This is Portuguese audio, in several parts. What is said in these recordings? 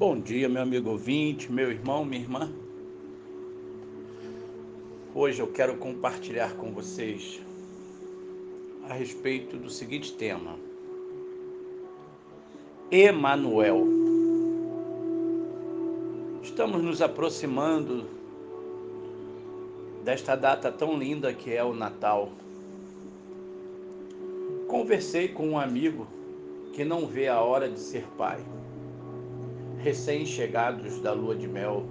Bom dia, meu amigo ouvinte, meu irmão, minha irmã. Hoje eu quero compartilhar com vocês a respeito do seguinte tema: Emanuel. Estamos nos aproximando desta data tão linda que é o Natal. Conversei com um amigo que não vê a hora de ser pai. Recém-chegados da lua de mel,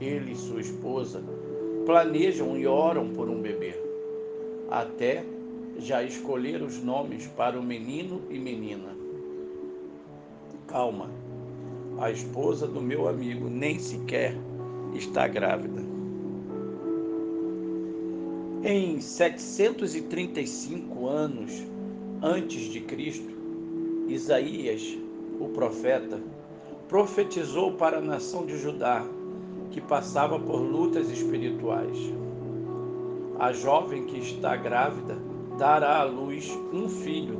ele e sua esposa planejam e oram por um bebê. Até já escolher os nomes para o menino e menina. Calma, a esposa do meu amigo nem sequer está grávida. Em 735 anos antes de Cristo, Isaías, o profeta, profetizou para a nação de Judá que passava por lutas espirituais. A jovem que está grávida dará à luz um filho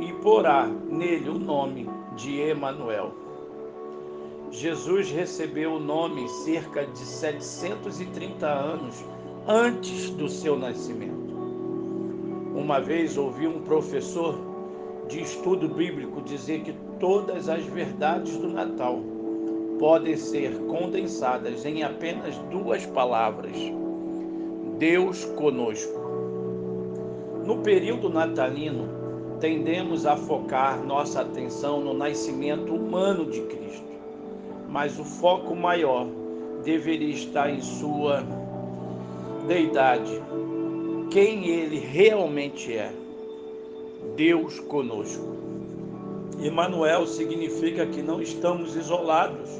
e porá nele o nome de Emanuel. Jesus recebeu o nome cerca de 730 anos antes do seu nascimento. Uma vez ouvi um professor de estudo bíblico dizer que todas as verdades do Natal podem ser condensadas em apenas duas palavras: Deus conosco. No período natalino, tendemos a focar nossa atenção no nascimento humano de Cristo, mas o foco maior deveria estar em sua deidade, quem ele realmente é. Deus conosco. Emmanuel significa que não estamos isolados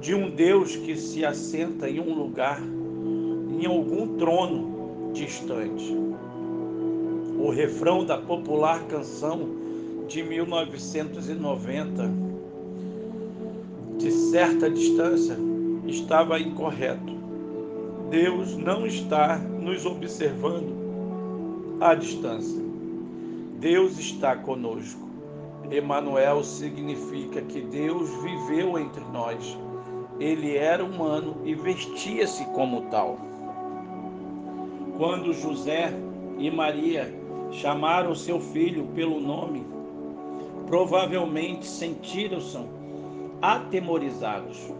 de um Deus que se assenta em um lugar, em algum trono distante. O refrão da popular canção de 1990, de certa distância, estava incorreto. Deus não está nos observando à distância. Deus está conosco. Emanuel significa que Deus viveu entre nós. Ele era humano e vestia-se como tal. Quando José e Maria chamaram seu filho pelo nome, provavelmente sentiram-se atemorizados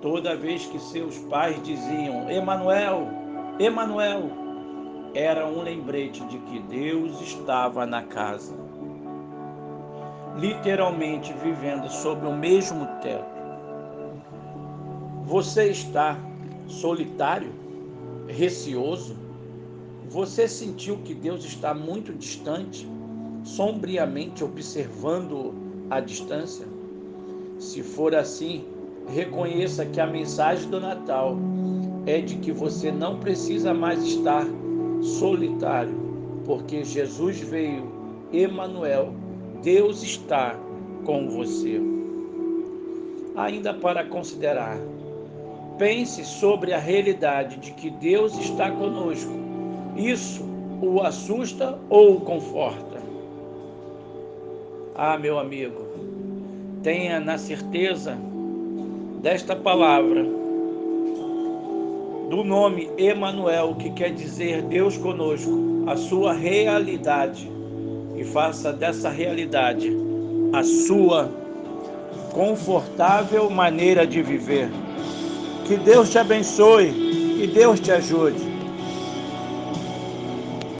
toda vez que seus pais diziam Emanuel, Emanuel, era um lembrete de que Deus estava na casa. Literalmente vivendo sob o mesmo teto. Você está solitário, receoso? Você sentiu que Deus está muito distante, sombriamente observando a distância? Se for assim, reconheça que a mensagem do Natal é de que você não precisa mais estar solitário, porque Jesus veio, Emanuel, Deus está com você. Ainda para considerar, pense sobre a realidade de que Deus está conosco. Isso o assusta ou o conforta? Ah, meu amigo, tenha na certeza desta palavra, do nome Emanuel, que quer dizer Deus conosco, a sua realidade e faça dessa realidade a sua confortável maneira de viver. Que Deus te abençoe, que Deus te ajude.